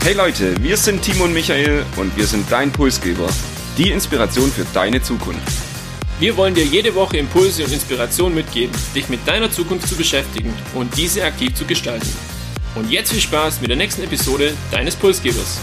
Hey Leute, wir sind Timo und Michael und wir sind dein Pulsgeber. Die Inspiration für deine Zukunft. Wir wollen dir jede Woche Impulse und Inspiration mitgeben, dich mit deiner Zukunft zu beschäftigen und diese aktiv zu gestalten. Und jetzt viel Spaß mit der nächsten Episode deines Pulsgebers.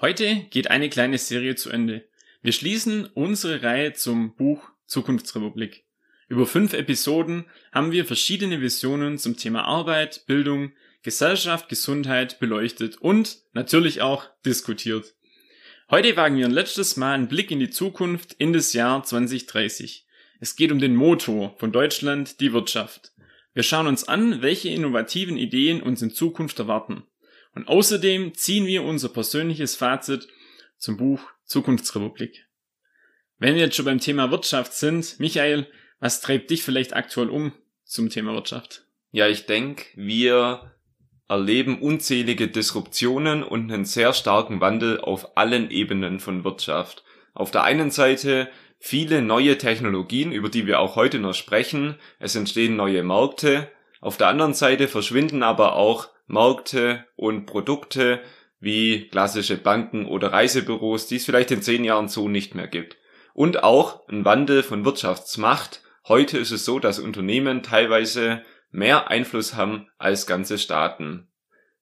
Heute geht eine kleine Serie zu Ende. Wir schließen unsere Reihe zum Buch Zukunftsrepublik. Über fünf Episoden haben wir verschiedene Visionen zum Thema Arbeit, Bildung, Gesellschaft, Gesundheit beleuchtet und natürlich auch diskutiert. Heute wagen wir ein letztes Mal einen Blick in die Zukunft in das Jahr 2030. Es geht um den Motor von Deutschland, die Wirtschaft. Wir schauen uns an, welche innovativen Ideen uns in Zukunft erwarten. Und außerdem ziehen wir unser persönliches Fazit zum Buch Zukunftsrepublik. Wenn wir jetzt schon beim Thema Wirtschaft sind, Michael, was treibt dich vielleicht aktuell um zum Thema Wirtschaft? Ja, ich denke, wir erleben unzählige Disruptionen und einen sehr starken Wandel auf allen Ebenen von Wirtschaft. Auf der einen Seite viele neue Technologien, über die wir auch heute noch sprechen. Es entstehen neue Märkte. Auf der anderen Seite verschwinden aber auch Märkte und Produkte wie klassische Banken oder Reisebüros, die es vielleicht in zehn Jahren so nicht mehr gibt. Und auch ein Wandel von Wirtschaftsmacht. Heute ist es so, dass Unternehmen teilweise mehr Einfluss haben als ganze Staaten.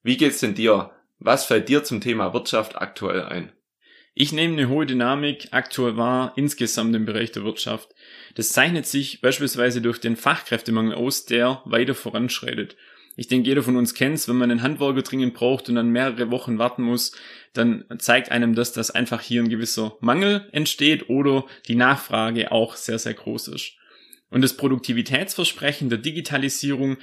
Wie geht's denn dir? Was fällt dir zum Thema Wirtschaft aktuell ein? Ich nehme eine hohe Dynamik aktuell wahr insgesamt im Bereich der Wirtschaft. Das zeichnet sich beispielsweise durch den Fachkräftemangel aus, der weiter voranschreitet. Ich denke, jeder von uns kennt's, wenn man einen Handwerker dringend braucht und dann mehrere Wochen warten muss, dann zeigt einem das, dass einfach hier ein gewisser Mangel entsteht oder die Nachfrage auch sehr, sehr groß ist. Und das Produktivitätsversprechen der Digitalisierung,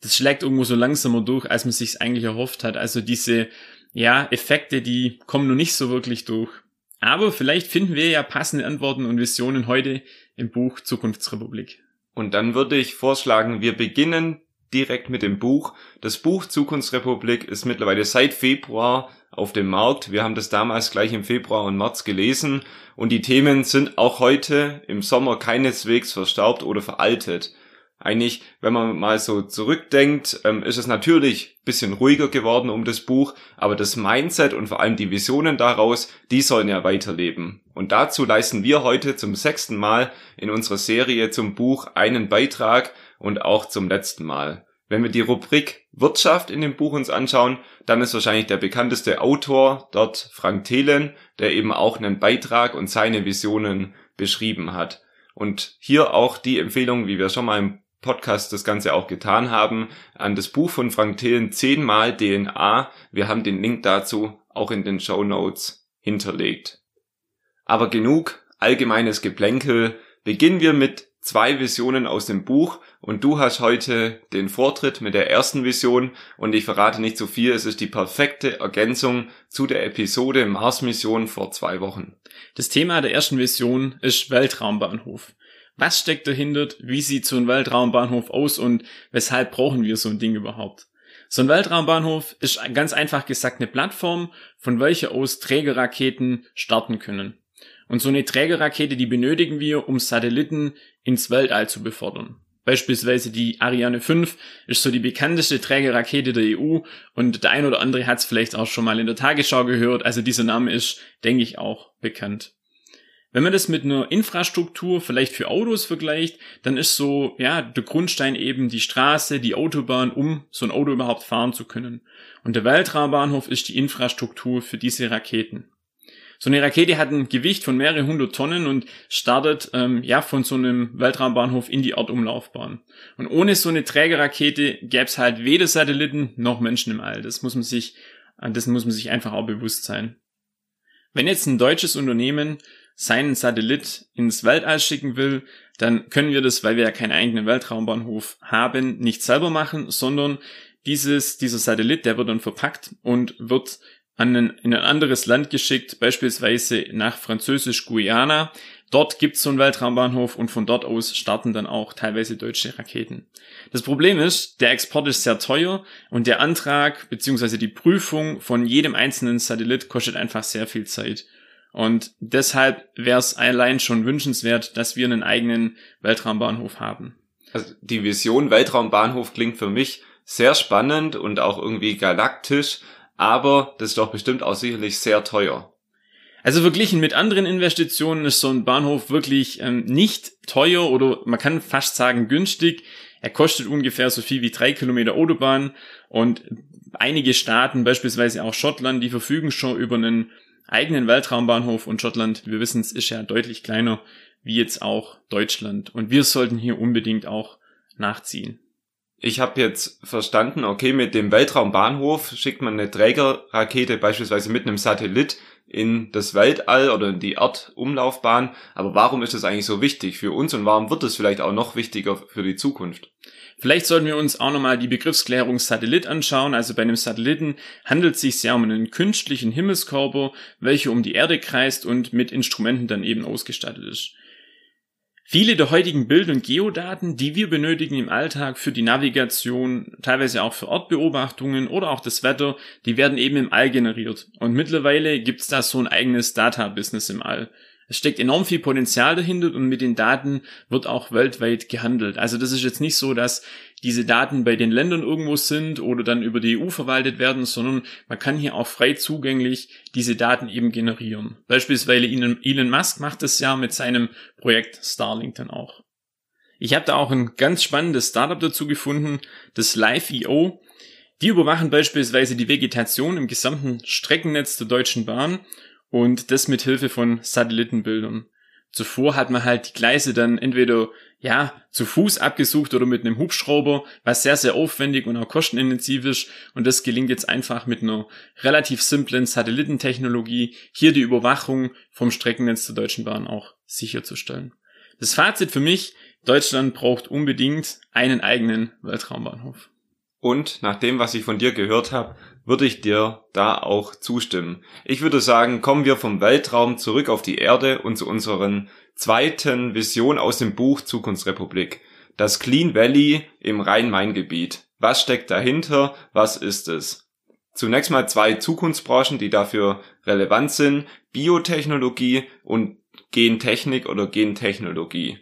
das schlägt irgendwo so langsamer durch, als man sich eigentlich erhofft hat. Also diese, ja, Effekte, die kommen noch nicht so wirklich durch. Aber vielleicht finden wir ja passende Antworten und Visionen heute im Buch Zukunftsrepublik. Und dann würde ich vorschlagen, wir beginnen direkt mit dem Buch. Das Buch Zukunftsrepublik ist mittlerweile seit Februar auf dem Markt. Wir haben das damals gleich im Februar und März gelesen und die Themen sind auch heute im Sommer keineswegs verstaubt oder veraltet. Eigentlich, wenn man mal so zurückdenkt, ähm, ist es natürlich bisschen ruhiger geworden um das Buch, aber das Mindset und vor allem die Visionen daraus, die sollen ja weiterleben. Und dazu leisten wir heute zum sechsten Mal in unserer Serie zum Buch einen Beitrag und auch zum letzten Mal. Wenn wir die Rubrik Wirtschaft in dem Buch uns anschauen, dann ist wahrscheinlich der bekannteste Autor dort Frank Thelen, der eben auch einen Beitrag und seine Visionen beschrieben hat. Und hier auch die Empfehlung, wie wir schon mal im Podcast das Ganze auch getan haben, an das Buch von Frank Thelen zehnmal DNA. Wir haben den Link dazu auch in den Show Notes hinterlegt. Aber genug allgemeines Geplänkel. Beginnen wir mit zwei Visionen aus dem Buch und du hast heute den Vortritt mit der ersten Vision und ich verrate nicht zu viel, es ist die perfekte Ergänzung zu der Episode Mars Mission vor zwei Wochen. Das Thema der ersten Vision ist Weltraumbahnhof. Was steckt dahinter? Wie sieht so ein Weltraumbahnhof aus und weshalb brauchen wir so ein Ding überhaupt? So ein Weltraumbahnhof ist ganz einfach gesagt eine Plattform, von welcher aus Trägerraketen starten können. Und so eine Trägerrakete, die benötigen wir, um Satelliten ins Weltall zu befördern. Beispielsweise die Ariane 5 ist so die bekannteste Trägerrakete der EU und der ein oder andere hat es vielleicht auch schon mal in der Tagesschau gehört, also dieser Name ist, denke ich, auch bekannt. Wenn man das mit einer Infrastruktur vielleicht für Autos vergleicht, dann ist so, ja, der Grundstein eben die Straße, die Autobahn, um so ein Auto überhaupt fahren zu können. Und der Weltraumbahnhof ist die Infrastruktur für diese Raketen. So eine Rakete hat ein Gewicht von mehrere hundert Tonnen und startet ähm, ja von so einem Weltraumbahnhof in die Erdumlaufbahn. Und ohne so eine Trägerrakete gäbe es halt weder Satelliten noch Menschen im All. Das muss man sich, dessen muss man sich einfach auch bewusst sein. Wenn jetzt ein deutsches Unternehmen seinen Satellit ins Weltall schicken will, dann können wir das, weil wir ja keinen eigenen Weltraumbahnhof haben, nicht selber machen, sondern dieses, dieser Satellit, der wird dann verpackt und wird an ein, in ein anderes Land geschickt, beispielsweise nach Französisch-Guyana. Dort gibt's so einen Weltraumbahnhof und von dort aus starten dann auch teilweise deutsche Raketen. Das Problem ist, der Export ist sehr teuer und der Antrag bzw. die Prüfung von jedem einzelnen Satellit kostet einfach sehr viel Zeit. Und deshalb wäre es allein schon wünschenswert, dass wir einen eigenen Weltraumbahnhof haben. Also die Vision Weltraumbahnhof klingt für mich sehr spannend und auch irgendwie galaktisch, aber das ist doch bestimmt auch sicherlich sehr teuer. Also verglichen mit anderen Investitionen ist so ein Bahnhof wirklich ähm, nicht teuer oder man kann fast sagen günstig. Er kostet ungefähr so viel wie drei Kilometer Autobahn und einige Staaten, beispielsweise auch Schottland, die verfügen schon über einen eigenen Weltraumbahnhof und Schottland, wir wissen es, ist ja deutlich kleiner wie jetzt auch Deutschland und wir sollten hier unbedingt auch nachziehen. Ich habe jetzt verstanden, okay, mit dem Weltraumbahnhof schickt man eine Trägerrakete beispielsweise mit einem Satellit in das Weltall oder in die Erdumlaufbahn. Aber warum ist das eigentlich so wichtig für uns und warum wird es vielleicht auch noch wichtiger für die Zukunft? Vielleicht sollten wir uns auch nochmal die Begriffsklärung Satellit anschauen. Also bei einem Satelliten handelt es sich ja um einen künstlichen Himmelskörper, welcher um die Erde kreist und mit Instrumenten dann eben ausgestattet ist. Viele der heutigen Bild- und Geodaten, die wir benötigen im Alltag für die Navigation, teilweise auch für Ortbeobachtungen oder auch das Wetter, die werden eben im All generiert. Und mittlerweile gibt's da so ein eigenes Data-Business im All. Es steckt enorm viel Potenzial dahinter und mit den Daten wird auch weltweit gehandelt. Also das ist jetzt nicht so, dass diese Daten bei den Ländern irgendwo sind oder dann über die EU verwaltet werden, sondern man kann hier auch frei zugänglich diese Daten eben generieren. Beispielsweise Elon Musk macht das ja mit seinem Projekt Starlink dann auch. Ich habe da auch ein ganz spannendes Startup dazu gefunden, das Live.io. Die überwachen beispielsweise die Vegetation im gesamten Streckennetz der Deutschen Bahn und das mit Hilfe von Satellitenbildern. Zuvor hat man halt die Gleise dann entweder ja zu Fuß abgesucht oder mit einem Hubschrauber, was sehr sehr aufwendig und auch kostenintensiv ist und das gelingt jetzt einfach mit einer relativ simplen Satellitentechnologie hier die Überwachung vom Streckennetz der Deutschen Bahn auch sicherzustellen. Das Fazit für mich, Deutschland braucht unbedingt einen eigenen Weltraumbahnhof. Und nach dem, was ich von dir gehört habe, würde ich dir da auch zustimmen. Ich würde sagen, kommen wir vom Weltraum zurück auf die Erde und zu unseren zweiten Vision aus dem Buch Zukunftsrepublik. Das Clean Valley im Rhein-Main-Gebiet. Was steckt dahinter? Was ist es? Zunächst mal zwei Zukunftsbranchen, die dafür relevant sind. Biotechnologie und Gentechnik oder Gentechnologie.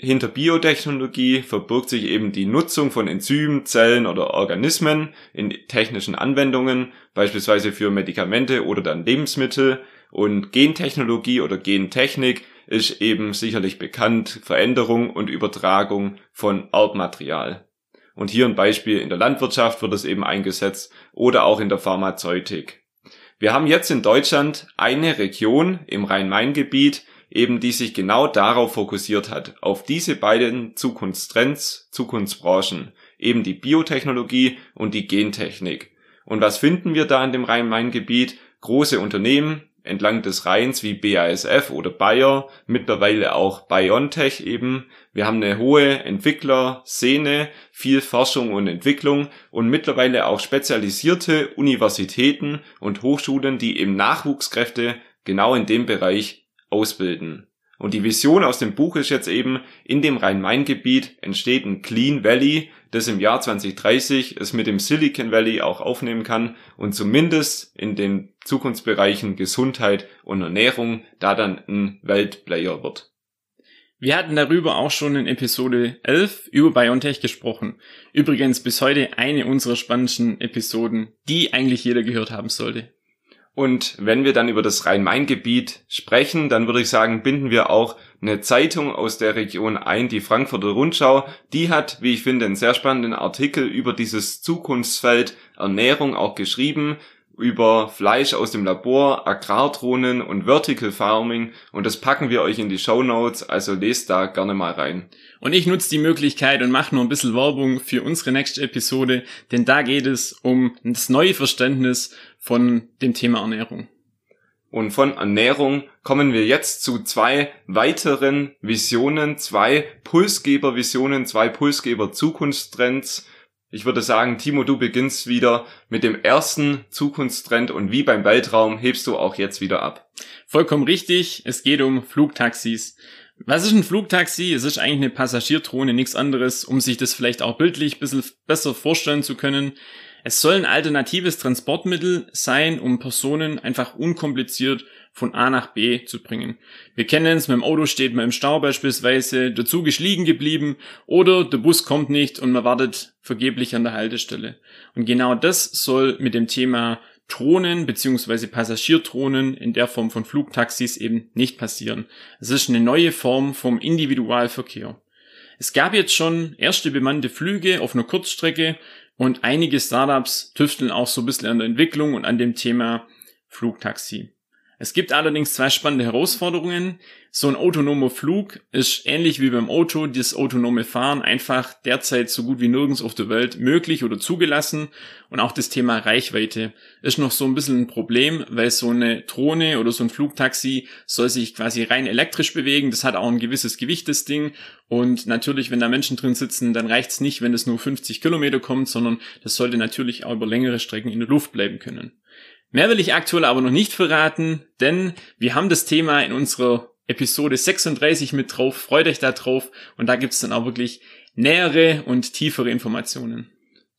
Hinter Biotechnologie verbirgt sich eben die Nutzung von Enzymen, Zellen oder Organismen in technischen Anwendungen, beispielsweise für Medikamente oder dann Lebensmittel. Und Gentechnologie oder Gentechnik ist eben sicherlich bekannt, Veränderung und Übertragung von Erbmaterial. Und hier ein Beispiel in der Landwirtschaft wird es eben eingesetzt oder auch in der Pharmazeutik. Wir haben jetzt in Deutschland eine Region im Rhein-Main-Gebiet, eben die sich genau darauf fokussiert hat, auf diese beiden Zukunftstrends, Zukunftsbranchen, eben die Biotechnologie und die Gentechnik. Und was finden wir da in dem Rhein-Main-Gebiet? Große Unternehmen entlang des Rheins wie BASF oder Bayer, mittlerweile auch BioNTech eben. Wir haben eine hohe Entwicklerszene, viel Forschung und Entwicklung und mittlerweile auch spezialisierte Universitäten und Hochschulen, die eben Nachwuchskräfte genau in dem Bereich ausbilden. Und die Vision aus dem Buch ist jetzt eben, in dem Rhein-Main-Gebiet entsteht ein Clean Valley, das im Jahr 2030 es mit dem Silicon Valley auch aufnehmen kann und zumindest in den Zukunftsbereichen Gesundheit und Ernährung da dann ein Weltplayer wird. Wir hatten darüber auch schon in Episode 11 über BioNTech gesprochen. Übrigens bis heute eine unserer spannendsten Episoden, die eigentlich jeder gehört haben sollte. Und wenn wir dann über das Rhein-Main-Gebiet sprechen, dann würde ich sagen, binden wir auch eine Zeitung aus der Region ein, die Frankfurter Rundschau. Die hat, wie ich finde, einen sehr spannenden Artikel über dieses Zukunftsfeld Ernährung auch geschrieben über Fleisch aus dem Labor, Agrardrohnen und Vertical Farming und das packen wir euch in die Show Notes, also lest da gerne mal rein. Und ich nutze die Möglichkeit und mache nur ein bisschen Werbung für unsere nächste Episode, denn da geht es um das neue Verständnis von dem Thema Ernährung. Und von Ernährung kommen wir jetzt zu zwei weiteren Visionen, zwei Pulsgeber-Visionen, zwei Pulsgeber-Zukunftstrends. Ich würde sagen, Timo, du beginnst wieder mit dem ersten Zukunftstrend und wie beim Weltraum hebst du auch jetzt wieder ab. Vollkommen richtig, es geht um Flugtaxis. Was ist ein Flugtaxi? Es ist eigentlich eine Passagierdrohne, nichts anderes, um sich das vielleicht auch bildlich ein bisschen besser vorstellen zu können. Es soll ein alternatives Transportmittel sein, um Personen einfach unkompliziert von A nach B zu bringen. Wir kennen es, mit dem Auto steht man im Stau beispielsweise, der Zug ist liegen geblieben oder der Bus kommt nicht und man wartet vergeblich an der Haltestelle. Und genau das soll mit dem Thema Drohnen beziehungsweise Passagiertronen in der Form von Flugtaxis eben nicht passieren. Es ist eine neue Form vom Individualverkehr. Es gab jetzt schon erste bemannte Flüge auf einer Kurzstrecke und einige Startups tüfteln auch so ein bisschen an der Entwicklung und an dem Thema Flugtaxi. Es gibt allerdings zwei spannende Herausforderungen. So ein autonomer Flug ist ähnlich wie beim Auto, das autonome Fahren einfach derzeit so gut wie nirgends auf der Welt möglich oder zugelassen. Und auch das Thema Reichweite ist noch so ein bisschen ein Problem, weil so eine Drohne oder so ein Flugtaxi soll sich quasi rein elektrisch bewegen. Das hat auch ein gewisses Gewicht, das Ding. Und natürlich, wenn da Menschen drin sitzen, dann reicht's nicht, wenn es nur 50 Kilometer kommt, sondern das sollte natürlich auch über längere Strecken in der Luft bleiben können. Mehr will ich aktuell aber noch nicht verraten, denn wir haben das Thema in unserer Episode 36 mit drauf. Freut euch da drauf und da gibt's dann auch wirklich nähere und tiefere Informationen.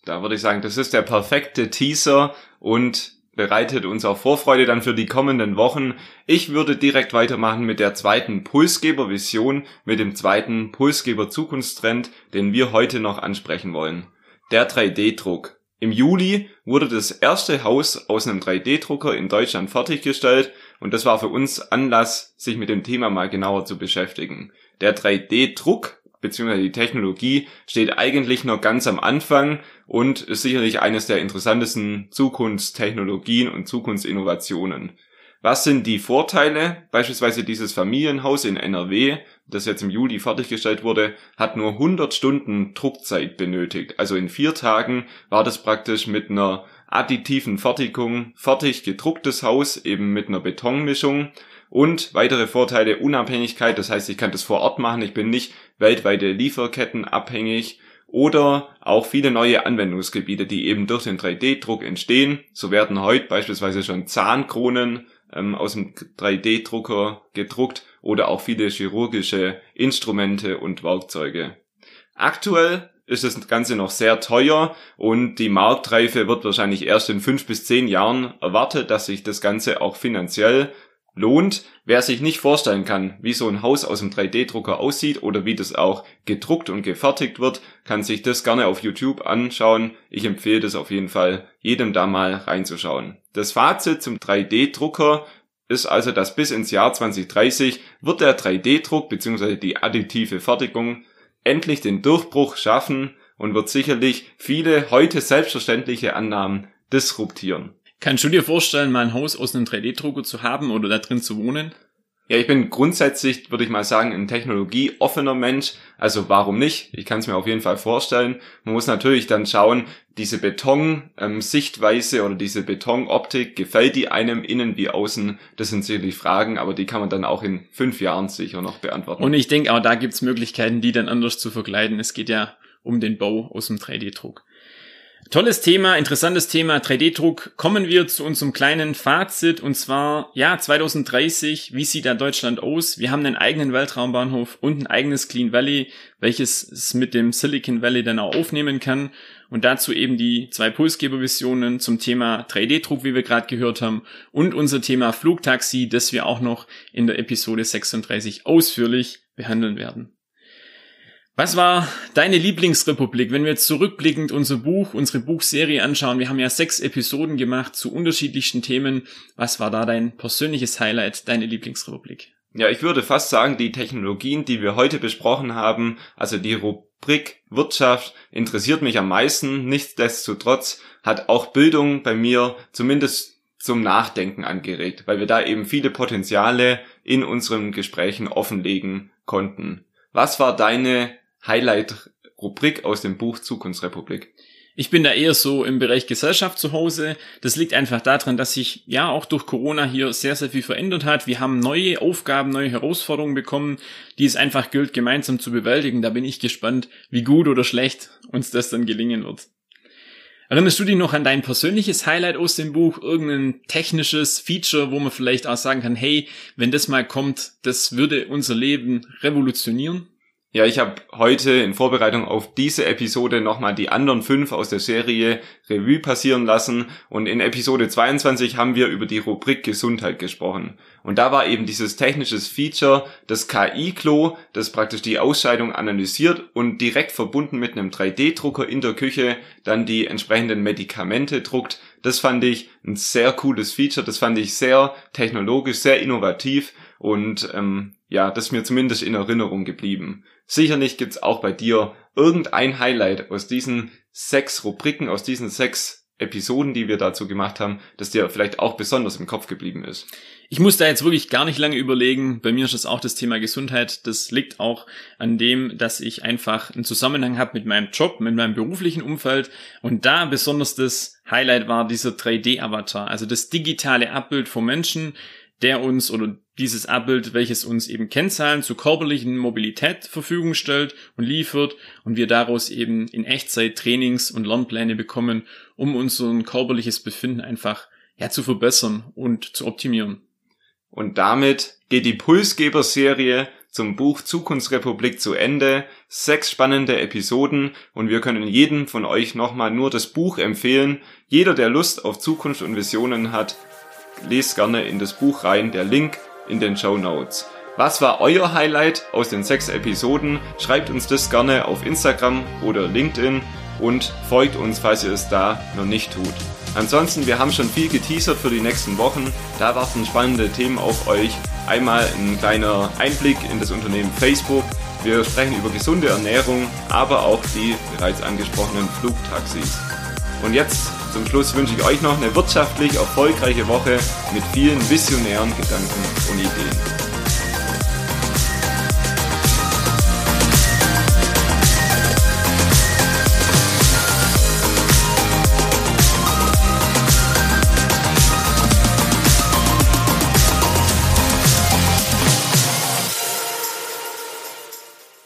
Da würde ich sagen, das ist der perfekte Teaser und bereitet uns auch Vorfreude dann für die kommenden Wochen. Ich würde direkt weitermachen mit der zweiten Pulsgeber-Vision, mit dem zweiten Pulsgeber-Zukunftstrend, den wir heute noch ansprechen wollen. Der 3D-Druck. Im Juli wurde das erste Haus aus einem 3D-Drucker in Deutschland fertiggestellt und das war für uns Anlass, sich mit dem Thema mal genauer zu beschäftigen. Der 3D-Druck bzw. die Technologie steht eigentlich noch ganz am Anfang und ist sicherlich eines der interessantesten Zukunftstechnologien und Zukunftsinnovationen. Was sind die Vorteile? Beispielsweise dieses Familienhaus in NRW, das jetzt im Juli fertiggestellt wurde, hat nur 100 Stunden Druckzeit benötigt. Also in vier Tagen war das praktisch mit einer additiven Fertigung fertig gedrucktes Haus, eben mit einer Betonmischung. Und weitere Vorteile Unabhängigkeit, das heißt, ich kann das vor Ort machen, ich bin nicht weltweite Lieferketten abhängig oder auch viele neue Anwendungsgebiete, die eben durch den 3D-Druck entstehen. So werden heute beispielsweise schon Zahnkronen ähm, aus dem 3D-Drucker gedruckt oder auch viele chirurgische Instrumente und Werkzeuge. Aktuell ist das Ganze noch sehr teuer und die Marktreife wird wahrscheinlich erst in fünf bis zehn Jahren erwartet, dass sich das Ganze auch finanziell lohnt. Wer sich nicht vorstellen kann, wie so ein Haus aus dem 3D-Drucker aussieht oder wie das auch gedruckt und gefertigt wird, kann sich das gerne auf YouTube anschauen. Ich empfehle das auf jeden Fall, jedem da mal reinzuschauen. Das Fazit zum 3D-Drucker ist also, dass bis ins Jahr 2030 wird der 3D-Druck bzw. die additive Fertigung endlich den Durchbruch schaffen und wird sicherlich viele heute selbstverständliche Annahmen disruptieren. Kannst du dir vorstellen, mal ein Haus aus einem 3D-Drucker zu haben oder da drin zu wohnen? Ja, ich bin grundsätzlich, würde ich mal sagen, ein technologieoffener Mensch. Also warum nicht? Ich kann es mir auf jeden Fall vorstellen. Man muss natürlich dann schauen, diese Beton-Sichtweise ähm, oder diese Betonoptik, gefällt die einem innen wie außen? Das sind sicherlich Fragen, aber die kann man dann auch in fünf Jahren sicher noch beantworten. Und ich denke, auch da gibt's Möglichkeiten, die dann anders zu verkleiden. Es geht ja um den Bau aus dem 3D-Druck. Tolles Thema, interessantes Thema, 3D-Druck. Kommen wir zu unserem kleinen Fazit und zwar, ja, 2030, wie sieht da Deutschland aus? Wir haben einen eigenen Weltraumbahnhof und ein eigenes Clean Valley, welches es mit dem Silicon Valley dann auch aufnehmen kann. Und dazu eben die zwei Pulsgebervisionen zum Thema 3D-Druck, wie wir gerade gehört haben, und unser Thema Flugtaxi, das wir auch noch in der Episode 36 ausführlich behandeln werden. Was war deine Lieblingsrepublik? Wenn wir jetzt zurückblickend unser Buch, unsere Buchserie anschauen, wir haben ja sechs Episoden gemacht zu unterschiedlichsten Themen. Was war da dein persönliches Highlight, deine Lieblingsrepublik? Ja, ich würde fast sagen, die Technologien, die wir heute besprochen haben, also die Rubrik Wirtschaft interessiert mich am meisten. Nichtsdestotrotz hat auch Bildung bei mir zumindest zum Nachdenken angeregt, weil wir da eben viele Potenziale in unseren Gesprächen offenlegen konnten. Was war deine Highlight-Rubrik aus dem Buch Zukunftsrepublik? Ich bin da eher so im Bereich Gesellschaft zu Hause. Das liegt einfach daran, dass sich ja auch durch Corona hier sehr, sehr viel verändert hat. Wir haben neue Aufgaben, neue Herausforderungen bekommen, die es einfach gilt, gemeinsam zu bewältigen. Da bin ich gespannt, wie gut oder schlecht uns das dann gelingen wird. Erinnerst du dich noch an dein persönliches Highlight aus dem Buch? Irgendein technisches Feature, wo man vielleicht auch sagen kann, hey, wenn das mal kommt, das würde unser Leben revolutionieren? Ja, ich habe heute in Vorbereitung auf diese Episode nochmal die anderen fünf aus der Serie Revue passieren lassen und in Episode 22 haben wir über die Rubrik Gesundheit gesprochen. Und da war eben dieses technisches Feature, das KI-Klo, das praktisch die Ausscheidung analysiert und direkt verbunden mit einem 3D-Drucker in der Küche dann die entsprechenden Medikamente druckt. Das fand ich ein sehr cooles Feature, das fand ich sehr technologisch, sehr innovativ und ähm, ja, das ist mir zumindest in Erinnerung geblieben. Sicherlich gibt's auch bei dir irgendein Highlight aus diesen sechs Rubriken, aus diesen sechs Episoden, die wir dazu gemacht haben, das dir vielleicht auch besonders im Kopf geblieben ist. Ich muss da jetzt wirklich gar nicht lange überlegen. Bei mir ist es auch das Thema Gesundheit. Das liegt auch an dem, dass ich einfach einen Zusammenhang habe mit meinem Job, mit meinem beruflichen Umfeld. Und da besonders das Highlight war dieser 3D-Avatar, also das digitale Abbild von Menschen, der uns oder dieses Abbild, welches uns eben Kennzahlen zur körperlichen Mobilität zur Verfügung stellt und liefert und wir daraus eben in Echtzeit Trainings und Lernpläne bekommen, um unser körperliches Befinden einfach ja, zu verbessern und zu optimieren. Und damit geht die Pulsgeber-Serie zum Buch Zukunftsrepublik zu Ende. Sechs spannende Episoden und wir können jedem von euch nochmal nur das Buch empfehlen. Jeder, der Lust auf Zukunft und Visionen hat, lest gerne in das Buch rein. Der Link in den Show Notes. Was war euer Highlight aus den sechs Episoden? Schreibt uns das gerne auf Instagram oder LinkedIn und folgt uns, falls ihr es da noch nicht tut. Ansonsten, wir haben schon viel geteasert für die nächsten Wochen. Da warten spannende Themen auf euch. Einmal ein kleiner Einblick in das Unternehmen Facebook. Wir sprechen über gesunde Ernährung, aber auch die bereits angesprochenen Flugtaxis. Und jetzt zum Schluss wünsche ich euch noch eine wirtschaftlich erfolgreiche Woche mit vielen visionären Gedanken und Ideen.